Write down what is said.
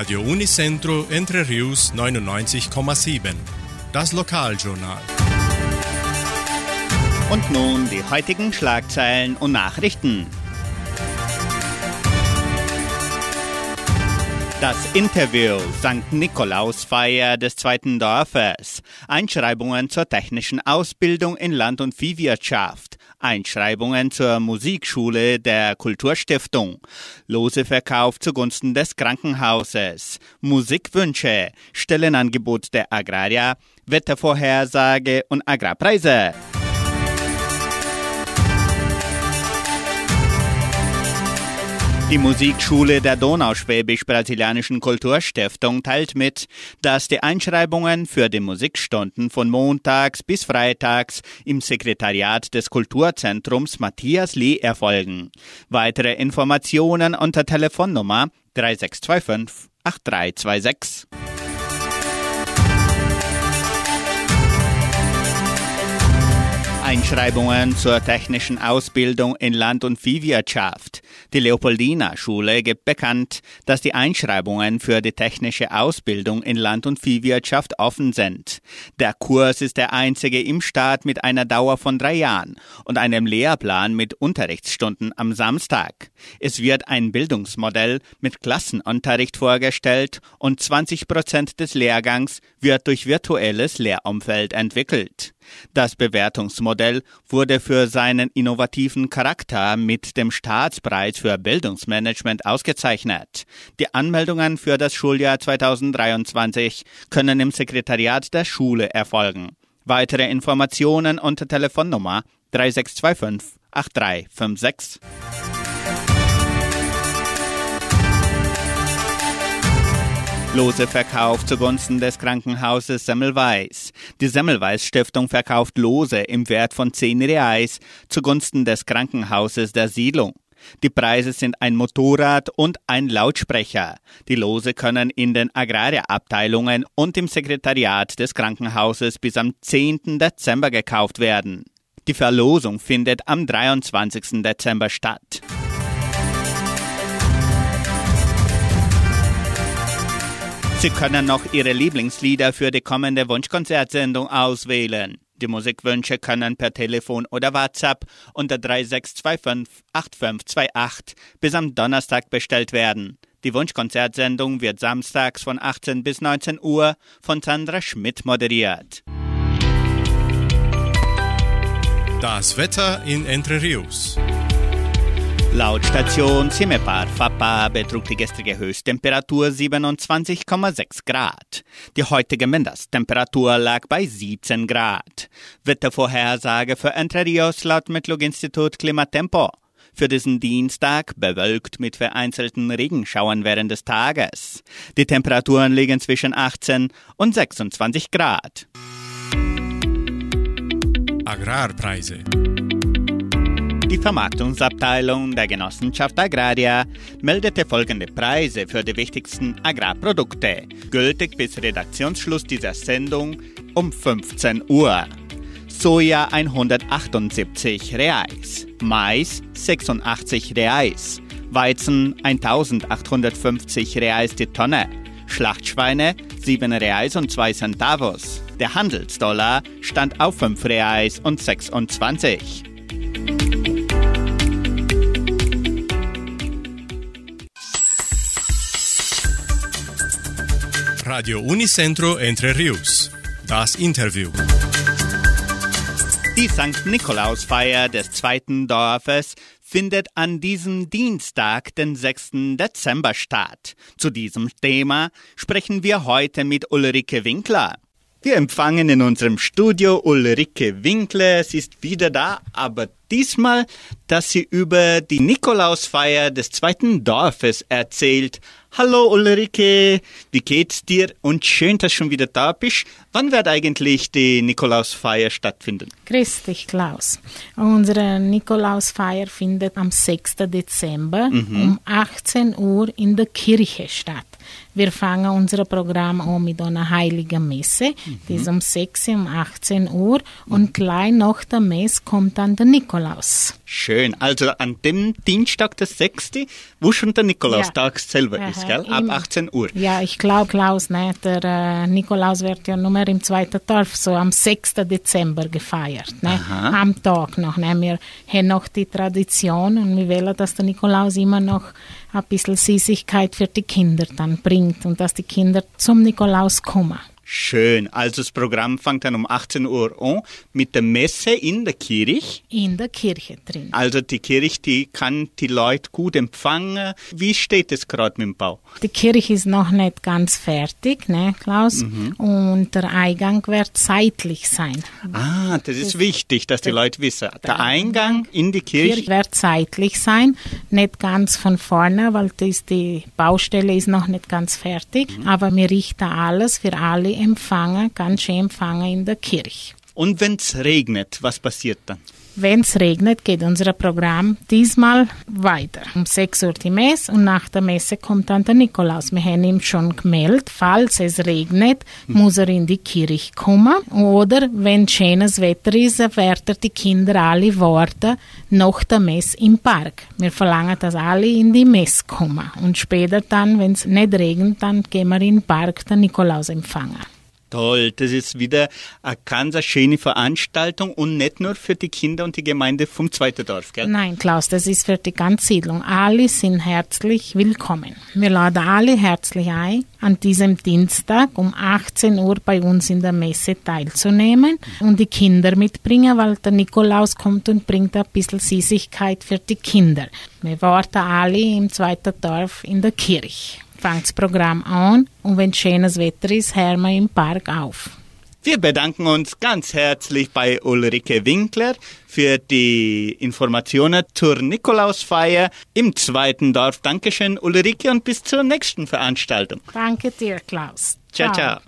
Radio Unicentro Entre Rius 99,7. Das Lokaljournal. Und nun die heutigen Schlagzeilen und Nachrichten. Das Interview St. Nikolausfeier des zweiten Dorfes. Einschreibungen zur technischen Ausbildung in Land- und Viehwirtschaft. Einschreibungen zur Musikschule der Kulturstiftung. Loseverkauf zugunsten des Krankenhauses. Musikwünsche. Stellenangebot der Agraria. Wettervorhersage und Agrarpreise. Die Musikschule der Donauschwäbisch-Brasilianischen Kulturstiftung teilt mit, dass die Einschreibungen für die Musikstunden von montags bis freitags im Sekretariat des Kulturzentrums Matthias Lee erfolgen. Weitere Informationen unter Telefonnummer 3625 8326. Einschreibungen zur technischen Ausbildung in Land- und Viehwirtschaft. Die Leopoldina Schule gibt bekannt, dass die Einschreibungen für die technische Ausbildung in Land- und Viehwirtschaft offen sind. Der Kurs ist der einzige im Staat mit einer Dauer von drei Jahren und einem Lehrplan mit Unterrichtsstunden am Samstag. Es wird ein Bildungsmodell mit Klassenunterricht vorgestellt und 20 Prozent des Lehrgangs wird durch virtuelles Lehrumfeld entwickelt. Das Bewertungsmodell wurde für seinen innovativen Charakter mit dem Staatspreis für Bildungsmanagement ausgezeichnet. Die Anmeldungen für das Schuljahr 2023 können im Sekretariat der Schule erfolgen. Weitere Informationen unter Telefonnummer 3625 8356. Lose Verkauf zugunsten des Krankenhauses Semmelweis. Die Semmelweis Stiftung verkauft Lose im Wert von 10 Reais zugunsten des Krankenhauses der Siedlung. Die Preise sind ein Motorrad und ein Lautsprecher. Die Lose können in den Agrarabteilungen und im Sekretariat des Krankenhauses bis am 10. Dezember gekauft werden. Die Verlosung findet am 23. Dezember statt. Sie können noch Ihre Lieblingslieder für die kommende Wunschkonzertsendung auswählen. Die Musikwünsche können per Telefon oder WhatsApp unter 3625 8528 bis am Donnerstag bestellt werden. Die Wunschkonzertsendung wird samstags von 18 bis 19 Uhr von Sandra Schmidt moderiert. Das Wetter in Entre Rius. Laut Station Cimepar Fapa betrug die gestrige Höchsttemperatur 27,6 Grad. Die heutige Mindesttemperatur lag bei 17 Grad. Wettervorhersage für Entre Rios laut Metlog-Institut Klimatempo. Für diesen Dienstag bewölkt mit vereinzelten Regenschauern während des Tages. Die Temperaturen liegen zwischen 18 und 26 Grad. Agrarpreise. Die Vermarktungsabteilung der Genossenschaft Agraria meldete folgende Preise für die wichtigsten Agrarprodukte, gültig bis Redaktionsschluss dieser Sendung um 15 Uhr. Soja 178 Reais, Mais 86 Reais, Weizen 1850 Reais die Tonne, Schlachtschweine 7 Reais und 2 Centavos. Der Handelsdollar stand auf 5 Reais und 26. Radio Unicentro Entre Rius. Das Interview. Die St. Nikolausfeier des zweiten Dorfes findet an diesem Dienstag, den 6. Dezember statt. Zu diesem Thema sprechen wir heute mit Ulrike Winkler. Wir empfangen in unserem Studio Ulrike Winkler. Sie ist wieder da, aber diesmal, dass sie über die Nikolausfeier des zweiten Dorfes erzählt. Hallo Ulrike, wie geht's dir? Und schön, dass du schon wieder da bist. Wann wird eigentlich die Nikolausfeier stattfinden? Grüß dich, Klaus. Unsere Nikolausfeier findet am 6. Dezember um 18 Uhr in der Kirche statt. Wir fangen unser Programm an mit einer heiligen Messe. Die ist um 6 Uhr, um 18 Uhr. Und gleich nach der Messe kommt dann der Nikolaus. Schön. Also an dem Dienstag, der 6., wo schon der Nikolaustag Ja. selber ist, Aha, gell? Ab im- 18 Uhr. Ja, ich glaube, Klaus, ne, der äh, Nikolaus wird ja nur im zweiten Dorf, so am 6. Dezember gefeiert. Ne, Aha. am Tag noch. Ne, wir haben noch die Tradition und wir wollen, dass der Nikolaus immer noch ein bisschen Süßigkeit für die Kinder dann bringt und dass die Kinder zum Nikolaus kommen. Schön. Also das Programm fängt dann um 18 Uhr an mit der Messe in der Kirche. In der Kirche drin. Also die Kirche, die kann die Leute gut empfangen. Wie steht es gerade mit dem Bau? Die Kirche ist noch nicht ganz fertig, ne, Klaus? Und der Eingang wird seitlich sein. Ah, das ist wichtig, dass die Leute wissen. Der Eingang in die Kirche. Kirche wird seitlich sein, nicht ganz von vorne, weil das, die Baustelle ist noch nicht ganz fertig. Aber wir richten alles für alle Empfänger, ganz schön Empfänger in der Kirche. Und wenn es regnet, was passiert dann? Wenn es regnet, geht unser Programm diesmal weiter. Um 6 Uhr die Messe und nach der Messe kommt dann der Nikolaus. Wir haben ihm schon gemeldet, falls es regnet, muss er in die Kirche kommen. Oder wenn schönes Wetter ist, wird er die Kinder alle warten nach der Messe im Park. Wir verlangen, dass alle in die Messe kommen. Und später dann, wenn es nicht regnet, dann gehen wir in den Park den Nikolaus empfangen. Toll, das ist wieder eine ganz schöne Veranstaltung und nicht nur für die Kinder und die Gemeinde vom zweiten Dorf, gell? Nein, Klaus, das ist für die ganze Siedlung. Alle sind herzlich willkommen. Wir laden alle herzlich ein, an diesem Dienstag um 18 Uhr bei uns in der Messe teilzunehmen und die Kinder mitbringen, weil der Nikolaus kommt und bringt ein bisschen Süßigkeit für die Kinder. Wir warten alle im zweiten Dorf in der Kirche. Fangt das Programm an und wenn schönes Wetter ist, hören wir im Park auf. Wir bedanken uns ganz herzlich bei Ulrike Winkler für die Informationen zur Nikolausfeier im zweiten Dorf. Dankeschön, Ulrike, und bis zur nächsten Veranstaltung. Danke dir, Klaus. ciao. ciao.